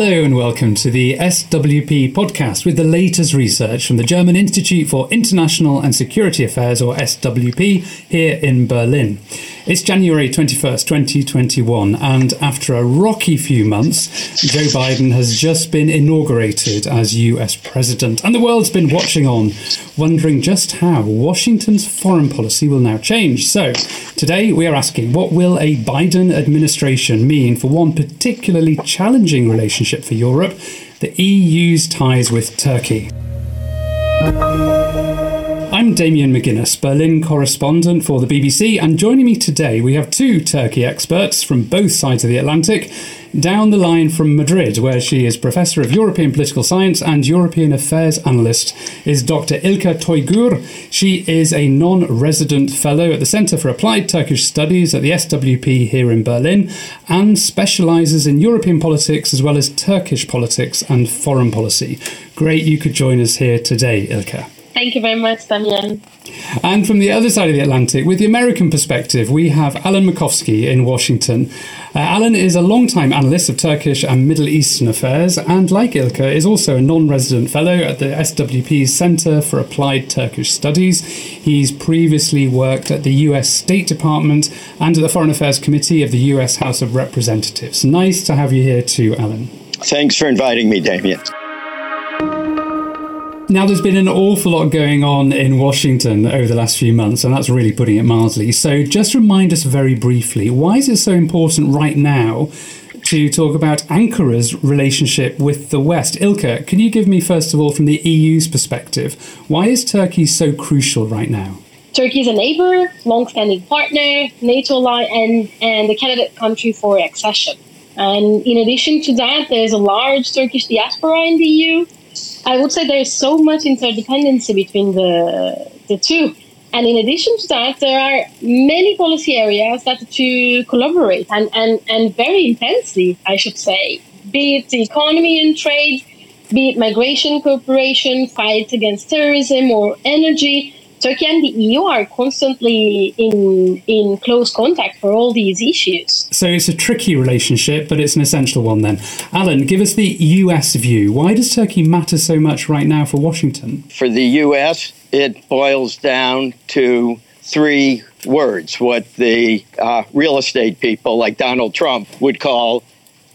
Hello and welcome to the SWP podcast with the latest research from the German Institute for International and Security Affairs, or SWP, here in Berlin. It's January 21st, 2021, and after a rocky few months, Joe Biden has just been inaugurated as US president, and the world's been watching on, wondering just how Washington's foreign policy will now change. So, today we are asking what will a Biden administration mean for one particularly challenging relationship for Europe, the EU's ties with Turkey? I'm Damien McGuinness, Berlin correspondent for the BBC, and joining me today we have two Turkey experts from both sides of the Atlantic. Down the line from Madrid, where she is Professor of European Political Science and European Affairs Analyst, is Dr. Ilke Toygur. She is a non resident fellow at the Centre for Applied Turkish Studies at the SWP here in Berlin and specialises in European politics as well as Turkish politics and foreign policy. Great you could join us here today, Ilke. Thank you very much, Damien. And from the other side of the Atlantic, with the American perspective, we have Alan Makovsky in Washington. Uh, Alan is a long-time analyst of Turkish and Middle Eastern affairs, and like Ilke, is also a non-resident fellow at the SWP's Center for Applied Turkish Studies. He's previously worked at the U.S. State Department and at the Foreign Affairs Committee of the U.S. House of Representatives. Nice to have you here too, Alan. Thanks for inviting me, Damien. Now, there's been an awful lot going on in Washington over the last few months, and that's really putting it mildly. So, just remind us very briefly why is it so important right now to talk about Ankara's relationship with the West? Ilke, can you give me, first of all, from the EU's perspective, why is Turkey so crucial right now? Turkey is a neighbor, long-standing partner, NATO ally, and, and a candidate country for accession. And in addition to that, there's a large Turkish diaspora in the EU I would say there's so much interdependency between the the two. And in addition to that, there are many policy areas that the two collaborate and, and, and very intensely, I should say, be it the economy and trade, be it migration cooperation, fight against terrorism or energy. Turkey and the EU are constantly in in close contact for all these issues. So it's a tricky relationship, but it's an essential one then. Alan, give us the US view. Why does Turkey matter so much right now for Washington? For the US, it boils down to three words what the uh, real estate people like Donald Trump would call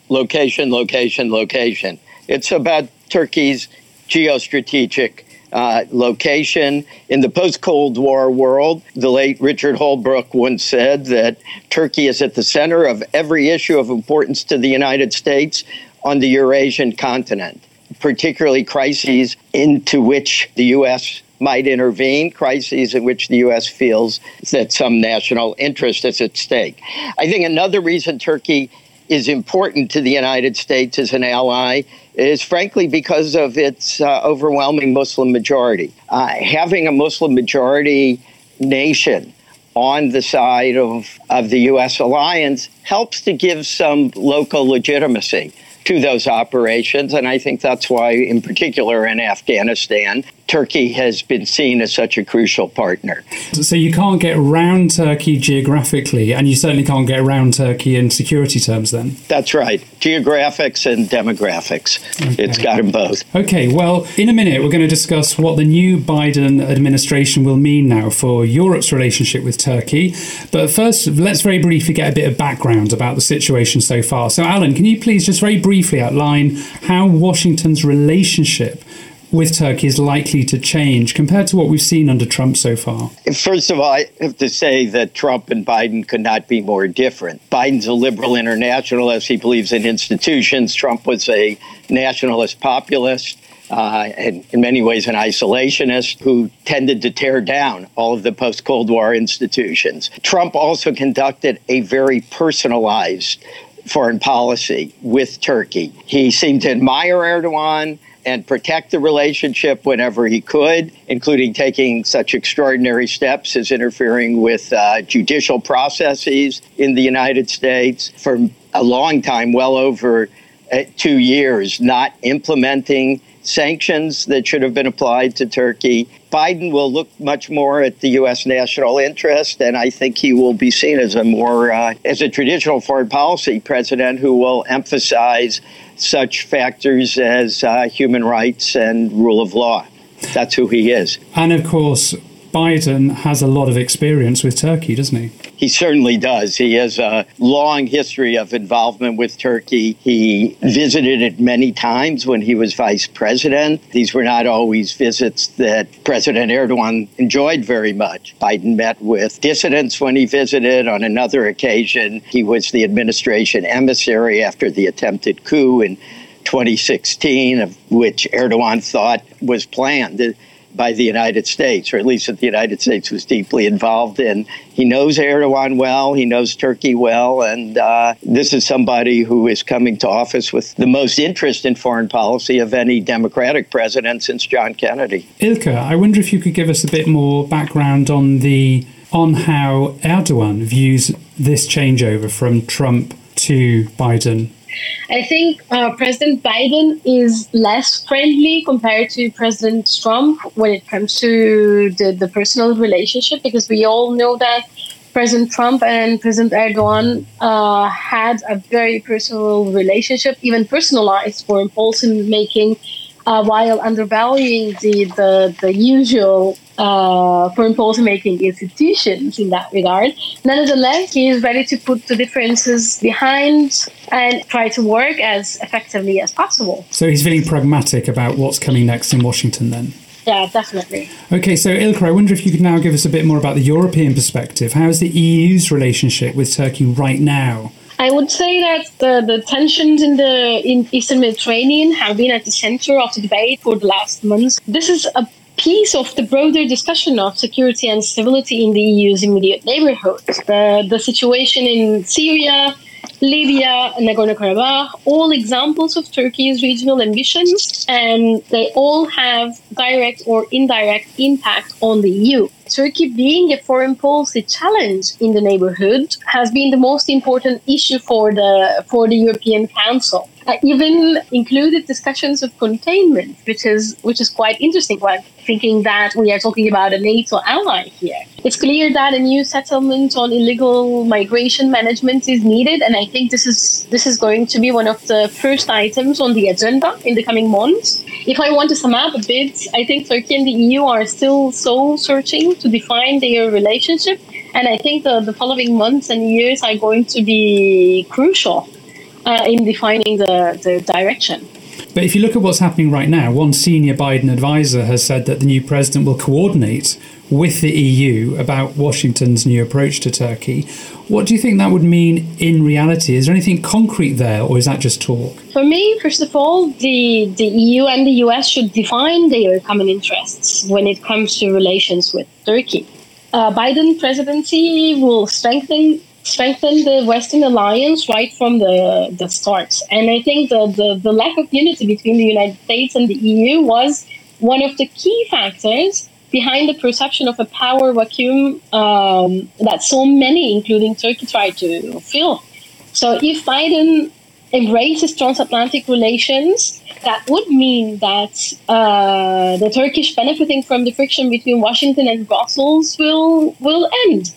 location, location, location. It's about Turkey's geostrategic uh, location. In the post Cold War world, the late Richard Holbrooke once said that Turkey is at the center of every issue of importance to the United States on the Eurasian continent, particularly crises into which the U.S. might intervene, crises in which the U.S. feels that some national interest is at stake. I think another reason Turkey is important to the United States as an ally is frankly because of its uh, overwhelming Muslim majority. Uh, having a Muslim majority nation on the side of, of the U.S. alliance helps to give some local legitimacy to those operations. And I think that's why, in particular in Afghanistan, Turkey has been seen as such a crucial partner. So you can't get around Turkey geographically, and you certainly can't get around Turkey in security terms then? That's right. Geographics and demographics. Okay. It's got them both. Okay, well, in a minute, we're going to discuss what the new Biden administration will mean now for Europe's relationship with Turkey. But first, let's very briefly get a bit of background about the situation so far. So, Alan, can you please just very briefly outline how Washington's relationship with Turkey is likely to change compared to what we've seen under Trump so far? First of all, I have to say that Trump and Biden could not be more different. Biden's a liberal internationalist. He believes in institutions. Trump was a nationalist populist. Uh, and in many ways an isolationist who tended to tear down all of the post Cold War institutions. Trump also conducted a very personalized foreign policy with Turkey. He seemed to admire Erdogan and protect the relationship whenever he could, including taking such extraordinary steps as interfering with uh, judicial processes in the United States for a long time, well over uh, two years, not implementing sanctions that should have been applied to Turkey, Biden will look much more at the U.S. national interest, and I think he will be seen as a more uh, as a traditional foreign policy president who will emphasize such factors as uh, human rights and rule of law. That's who he is. And of course, Biden has a lot of experience with Turkey, doesn't he? He certainly does. He has a long history of involvement with Turkey. He visited it many times when he was vice president. These were not always visits that President Erdogan enjoyed very much. Biden met with dissidents when he visited. On another occasion, he was the administration emissary after the attempted coup in 2016, of which Erdogan thought was planned by the United States, or at least that the United States was deeply involved in. He knows Erdogan well, he knows Turkey well, and uh, this is somebody who is coming to office with the most interest in foreign policy of any Democratic president since John Kennedy. Ilke, I wonder if you could give us a bit more background on the on how Erdogan views this changeover from Trump to Biden I think uh, President Biden is less friendly compared to President Trump when it comes to the, the personal relationship because we all know that President Trump and President Erdogan uh, had a very personal relationship, even personalized for policy making uh, while undervaluing the, the, the usual uh, foreign policy making institutions in that regard. Nonetheless, he is ready to put the differences behind and try to work as effectively as possible. So he's feeling pragmatic about what's coming next in Washington then? Yeah, definitely. Okay, so Ilke, I wonder if you could now give us a bit more about the European perspective. How is the EU's relationship with Turkey right now? I would say that the, the tensions in the in Eastern Mediterranean have been at the center of the debate for the last months. This is a piece of the broader discussion of security and stability in the EU's immediate neighborhood. The, the situation in Syria, Libya, Nagorno Karabakh, all examples of Turkey's regional ambitions, and they all have direct or indirect impact on the EU. Turkey being a foreign policy challenge in the neighborhood has been the most important issue for the for the European Council. I even included discussions of containment, which is which is quite interesting. When thinking that we are talking about a NATO ally here, it's clear that a new settlement on illegal migration management is needed, and I think this is this is going to be one of the first items on the agenda in the coming months. If I want to sum up a bit, I think Turkey and the EU are still soul searching to define their relationship, and I think the, the following months and years are going to be crucial uh, in defining the, the direction. But if you look at what's happening right now, one senior Biden advisor has said that the new president will coordinate with the EU about Washington's new approach to Turkey. What do you think that would mean in reality? Is there anything concrete there, or is that just talk? For me, first of all, the, the EU and the US should define their common interests when it comes to relations with Turkey. Uh, Biden presidency will strengthen strengthen the Western alliance right from the, the start. And I think the, the, the lack of unity between the United States and the EU was one of the key factors behind the perception of a power vacuum um, that so many, including Turkey, tried to fill. So if Biden embraces transatlantic relations, that would mean that uh, the Turkish benefiting from the friction between Washington and Brussels will will end.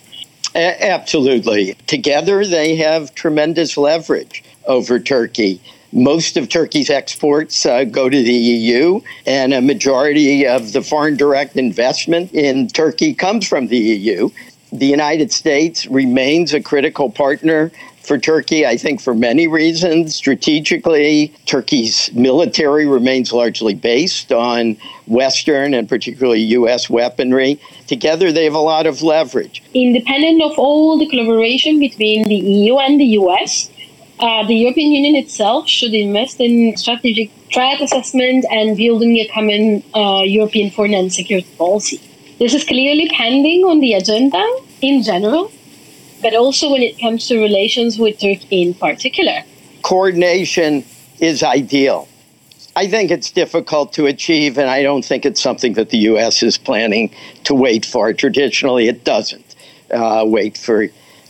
A- absolutely. Together, they have tremendous leverage over Turkey. Most of Turkey's exports uh, go to the EU, and a majority of the foreign direct investment in Turkey comes from the EU. The United States remains a critical partner for Turkey, I think, for many reasons. Strategically, Turkey's military remains largely based on Western and particularly U.S. weaponry. Together, they have a lot of leverage. Independent of all the collaboration between the EU and the U.S., uh, the European Union itself should invest in strategic threat assessment and building a common uh, European foreign and security policy. This is clearly pending on the agenda in general, but also when it comes to relations with Turkey in particular. Coordination is ideal. I think it's difficult to achieve, and I don't think it's something that the U.S. is planning to wait for. Traditionally, it doesn't uh, wait for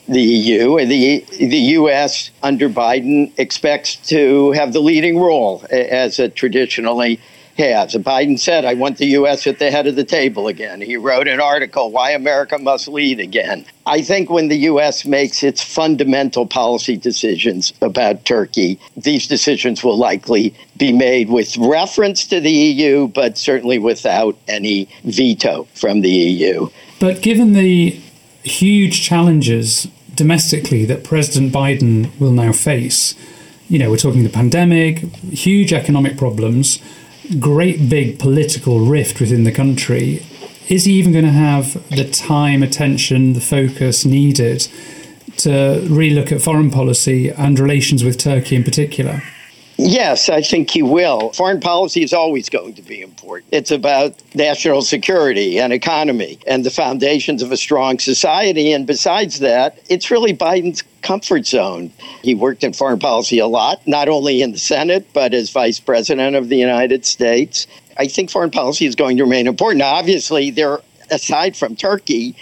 the EU. The, the U.S. under Biden expects to have the leading role as it traditionally has. Biden said, I want the U.S. at the head of the table again. He wrote an article, Why America Must Lead Again. I think when the U.S. makes its fundamental policy decisions about Turkey, these decisions will likely be made with reference to the EU, but certainly without any veto from the EU. But given the huge challenges domestically that President Biden will now face, you know, we're talking the pandemic, huge economic problems, great big political rift within the country. Is he even going to have the time, attention, the focus needed to relook at foreign policy and relations with Turkey in particular? Yes, I think he will. Foreign policy is always going to be important. It's about national security and economy and the foundations of a strong society. And besides that, it's really Biden's comfort zone. He worked in foreign policy a lot, not only in the Senate, but as vice president of the United States. I think foreign policy is going to remain important. Now, obviously, there, aside from Turkey,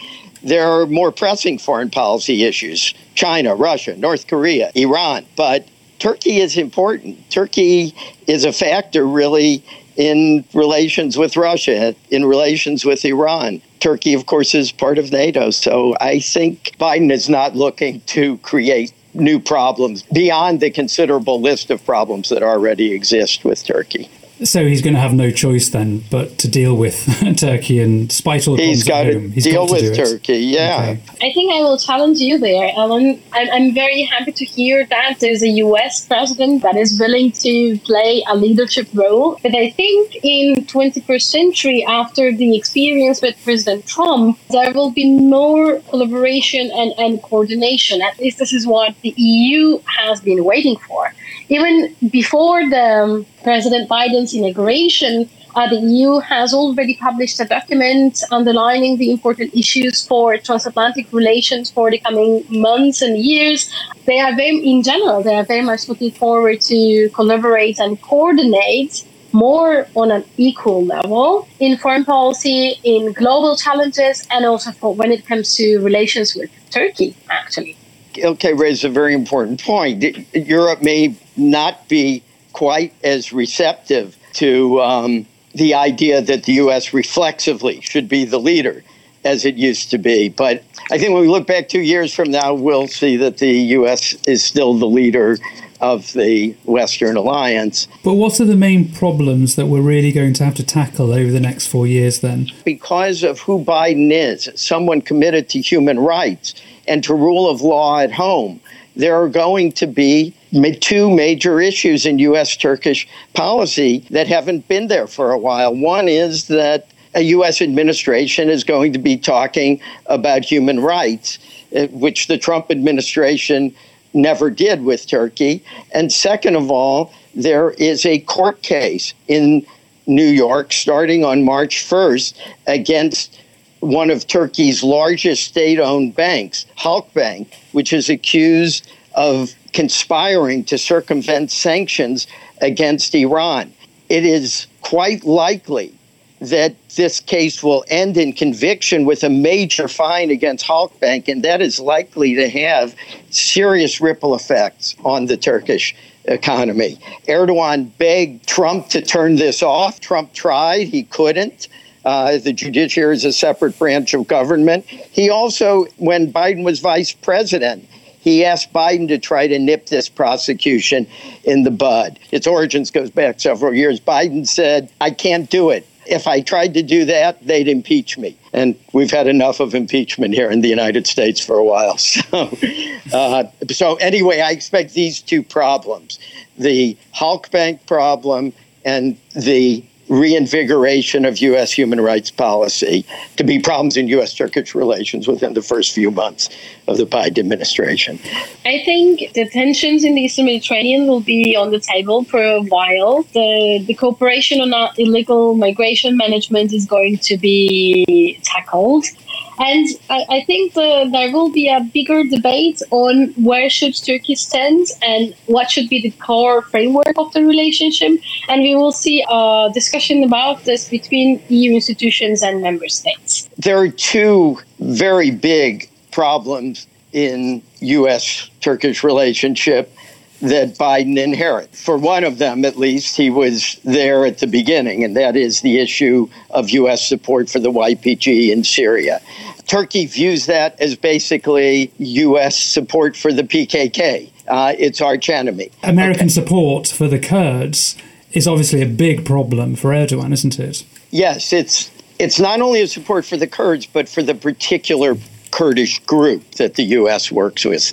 there are more pressing foreign policy issues China, Russia, North Korea, Iran. But Turkey is important. Turkey is a factor, really, in relations with Russia, in relations with Iran. Turkey, of course, is part of NATO. So I think Biden is not looking to create new problems beyond the considerable list of problems that already exist with Turkey. So he's going to have no choice then but to deal with Turkey, and despite all the he's got to he's deal got to with Turkey. Yeah, okay. I think I will challenge you there, Alan. I'm, I'm very happy to hear that there's a U.S. president that is willing to play a leadership role. But I think in 21st century, after the experience with President Trump, there will be more collaboration and, and coordination. At least this is what the EU has been waiting for. Even before the um, President Biden's inauguration, uh, the EU has already published a document underlining the important issues for transatlantic relations for the coming months and years. They are very, in general, they are very much looking forward to collaborate and coordinate more on an equal level in foreign policy, in global challenges, and also for when it comes to relations with Turkey, actually. Okay, raises a very important point. Europe may not be quite as receptive to um, the idea that the U.S. reflexively should be the leader as it used to be. But I think when we look back two years from now, we'll see that the U.S. is still the leader of the Western alliance. But what are the main problems that we're really going to have to tackle over the next four years then? Because of who Biden is, someone committed to human rights and to rule of law at home, there are going to be two major issues in U.S. Turkish policy that haven't been there for a while. One is that a U.S. administration is going to be talking about human rights, uh, which the Trump administration never did with Turkey. And second of all, there is a court case in New York starting on March 1st against one of Turkey's largest state owned banks, Halkbank, which is accused of conspiring to circumvent sanctions against Iran. It is quite likely that this case will end in conviction with a major fine against Halkbank, and that is likely to have serious ripple effects on the Turkish economy. Erdogan begged Trump to turn this off. Trump tried, he couldn't. Uh, the judiciary is a separate branch of government. He also, when Biden was vice president, he asked Biden to try to nip this prosecution in the bud. Its origins goes back several years. Biden said, I can't do it. If I tried to do that, they'd impeach me. And we've had enough of impeachment here in the United States for a while. So, uh, so anyway, I expect these two problems the Halkbank problem and the reinvigoration of U.S. human rights policy to be problems in U.S. Turkish relations within the first few months of the Biden administration. I think the tensions in the Eastern Mediterranean will be on the table for a while. The, the cooperation on illegal migration management is going to be tackled. And I, I think the, there will be a bigger debate on where should Turkey stand and what should be the core framework of the relationship. And we will see a discussion about this between EU institutions and member states. There are two very big problems in U.S. Turkish relationship. That Biden inherit. For one of them, at least, he was there at the beginning, and that is the issue of U.S. support for the YPG in Syria. Turkey views that as basically U.S. support for the PKK. Uh, it's arch enemy. American okay. support for the Kurds is obviously a big problem for Erdogan, isn't it? Yes, it's it's not only a support for the Kurds, but for the particular Kurdish group that the U.S. works with.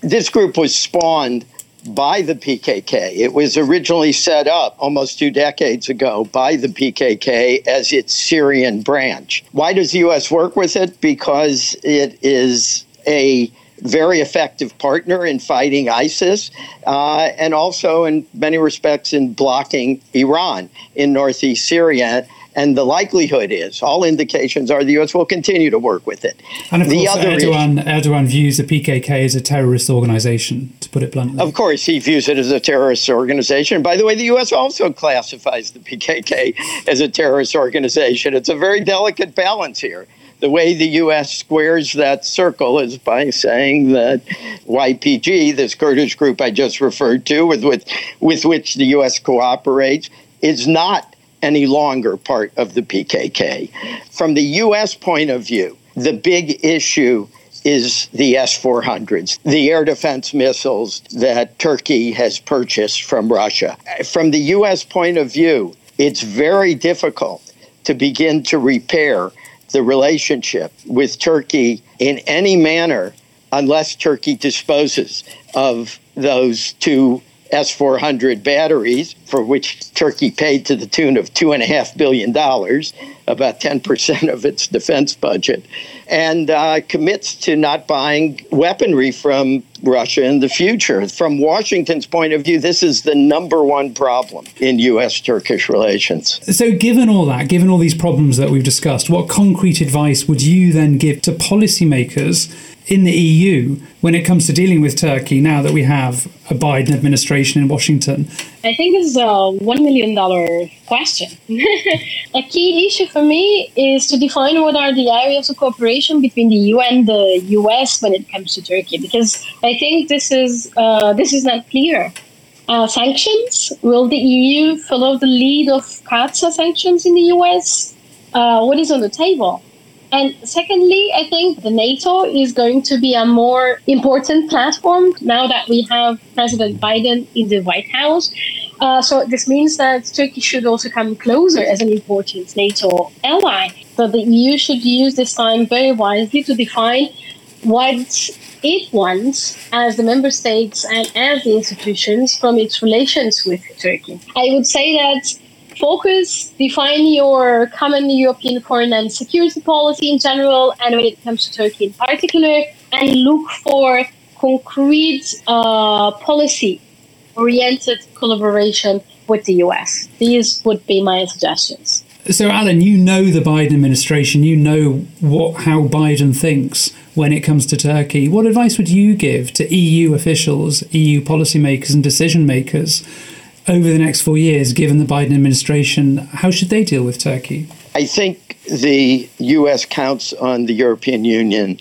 This group was spawned by the PKK. It was originally set up almost two decades ago by the PKK as its Syrian branch. Why does the U.S. work with it? Because it is a very effective partner in fighting ISIS uh, and also, in many respects, in blocking Iran in northeast Syria and the likelihood is, all indications are the U.S. will continue to work with it. And of the course, Erdogan, Erdogan views the PKK as a terrorist organization, to put it bluntly. Of course, he views it as a terrorist organization. By the way, the U.S. also classifies the PKK as a terrorist organization. It's a very delicate balance here the way the U.S. squares that circle is by saying that YPG, this Kurdish group I just referred to, with, with, with which the U.S. cooperates, is not any longer part of the PKK. From the U.S. point of view, the big issue is the S 400s, the air defense missiles that Turkey has purchased from Russia. From the U.S. point of view, it's very difficult to begin to repair the relationship with Turkey in any manner unless Turkey disposes of those two S 400 batteries, for which Turkey paid to the tune of $2.5 billion, about 10% of its defense budget, and uh, commits to not buying weaponry from Russia in the future. From Washington's point of view, this is the number one problem in U.S. Turkish relations. So, given all that, given all these problems that we've discussed, what concrete advice would you then give to policymakers? In the EU when it comes to dealing with Turkey now that we have a Biden administration in Washington? I think this is a $1 million question. a key issue for me is to define what are the areas of cooperation between the EU and the US when it comes to Turkey, because I think this is, uh, this is not clear. Uh, sanctions? Will the EU follow the lead of CAATSA sanctions in the US? Uh, what is on the table? And secondly, I think the NATO is going to be a more important platform now that we have President Biden in the White House. Uh, so this means that Turkey should also come closer as an important NATO ally. So the EU should use this time very wisely to define what it wants as the member states and as the institutions from its relations with Turkey. I would say that focus, define your common European foreign and security policy in general, and when it comes to Turkey in particular, and look for concrete uh, policy oriented collaboration with the US. These would be my suggestions. So, Alan, you know the Biden administration, you know what how Biden thinks when it comes to Turkey. What advice would you give to EU officials, EU policymakers, and decision makers over the next four years, given the Biden administration, how should they deal with Turkey? I think the U.S. counts on the European Union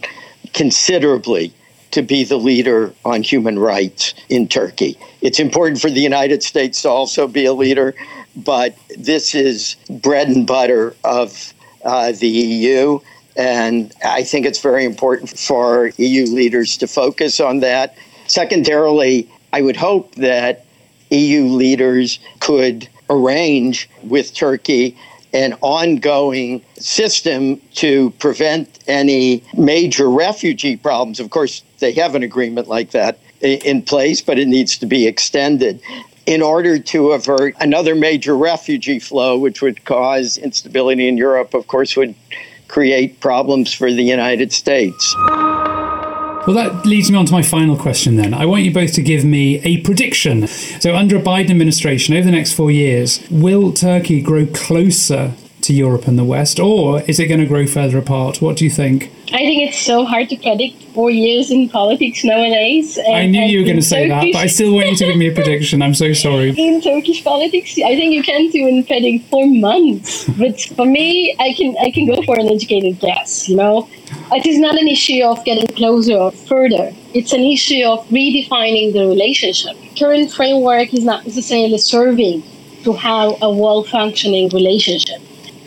considerably to be the leader on human rights in Turkey. It's important for the United States to also be a leader, but this is bread and butter of uh, the EU. And I think it's very important for EU leaders to focus on that. Secondarily, I would hope that EU leaders could arrange with Turkey an ongoing system to prevent any major refugee problems. Of course, they have an agreement like that in place, but it needs to be extended in order to avert another major refugee flow, which would cause instability in Europe, of course, would create problems for the United States. Well, that leads me on to my final question then. I want you both to give me a prediction. So, under a Biden administration over the next four years, will Turkey grow closer to Europe and the West, or is it going to grow further apart? What do you think? I think it's so hard to predict four years in politics nowadays. And, I knew you were going to say Turkish, that, but I still want you to give me a prediction. I'm so sorry. In Turkish politics, I think you can't even predict four months. but for me, I can I can go for an educated guess. You know, it is not an issue of getting closer or further. It's an issue of redefining the relationship. Current framework is not necessarily serving to have a well-functioning relationship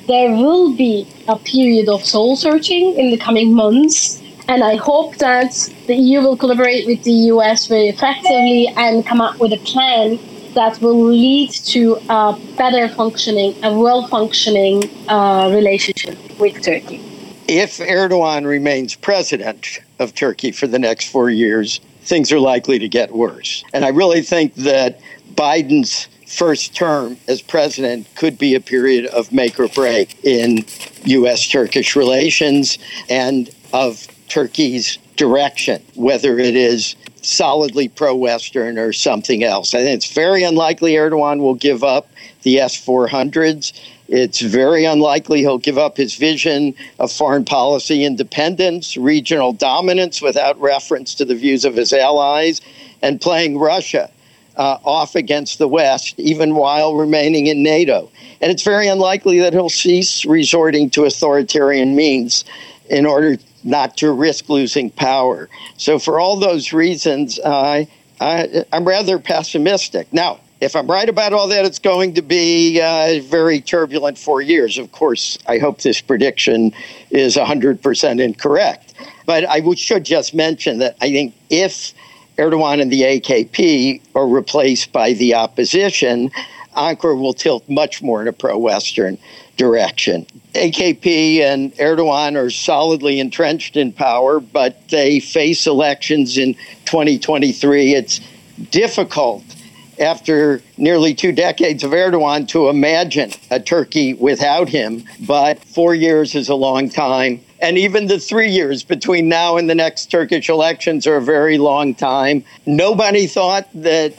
there will be a period of soul searching in the coming months. And I hope that the EU will collaborate with the US very effectively and come up with a plan that will lead to a better functioning, a well functioning uh, relationship with Turkey. If Erdogan remains president of Turkey for the next four years, things are likely to get worse. And I really think that Biden's first term as president could be a period of make or break in U.S. Turkish relations and of Turkey's direction, whether it is solidly pro Western or something else. I think it's very unlikely Erdogan will give up the S 400s. It's very unlikely he'll give up his vision of foreign policy independence, regional dominance without reference to the views of his allies, and playing Russia uh, off against the West, even while remaining in NATO. And it's very unlikely that he'll cease resorting to authoritarian means in order not to risk losing power. So, for all those reasons, I, I'm rather pessimistic. Now, if I'm right about all that, it's going to be uh, very turbulent four years. Of course, I hope this prediction is 100% incorrect. But I should just mention that I think if Erdogan and the AKP are replaced by the opposition, Ankara will tilt much more in a pro Western direction. AKP and Erdogan are solidly entrenched in power, but they face elections in 2023. It's difficult after nearly two decades of Erdogan to imagine a Turkey without him, but four years is a long time. And even the three years between now and the next Turkish elections are a very long time. Nobody thought that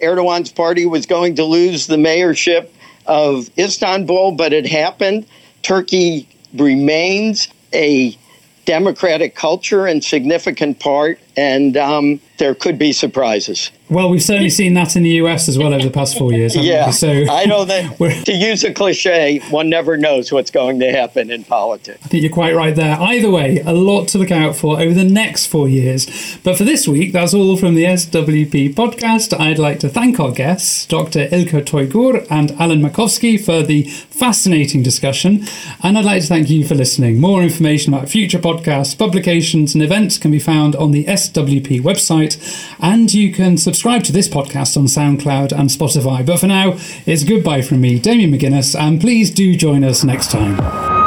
Erdogan's party was going to lose the mayorship of Istanbul, but it happened. Turkey remains a democratic culture and significant part, and um, there could be surprises. Well, we've certainly seen that in the US as well over the past four years. yeah, so I know that to use a cliche, one never knows what's going to happen in politics. I think you're quite right there. Either way, a lot to look out for over the next four years. But for this week, that's all from the SWP podcast. I'd like to thank our guests, Dr. Ilke Toygur and Alan Makovsky, for the fascinating discussion. And I'd like to thank you for listening. More information about future podcasts, publications, and events can be found on the SWP website, and you can subscribe to this podcast on SoundCloud and Spotify. But for now, it's goodbye from me, Damien McGuinness, and please do join us next time.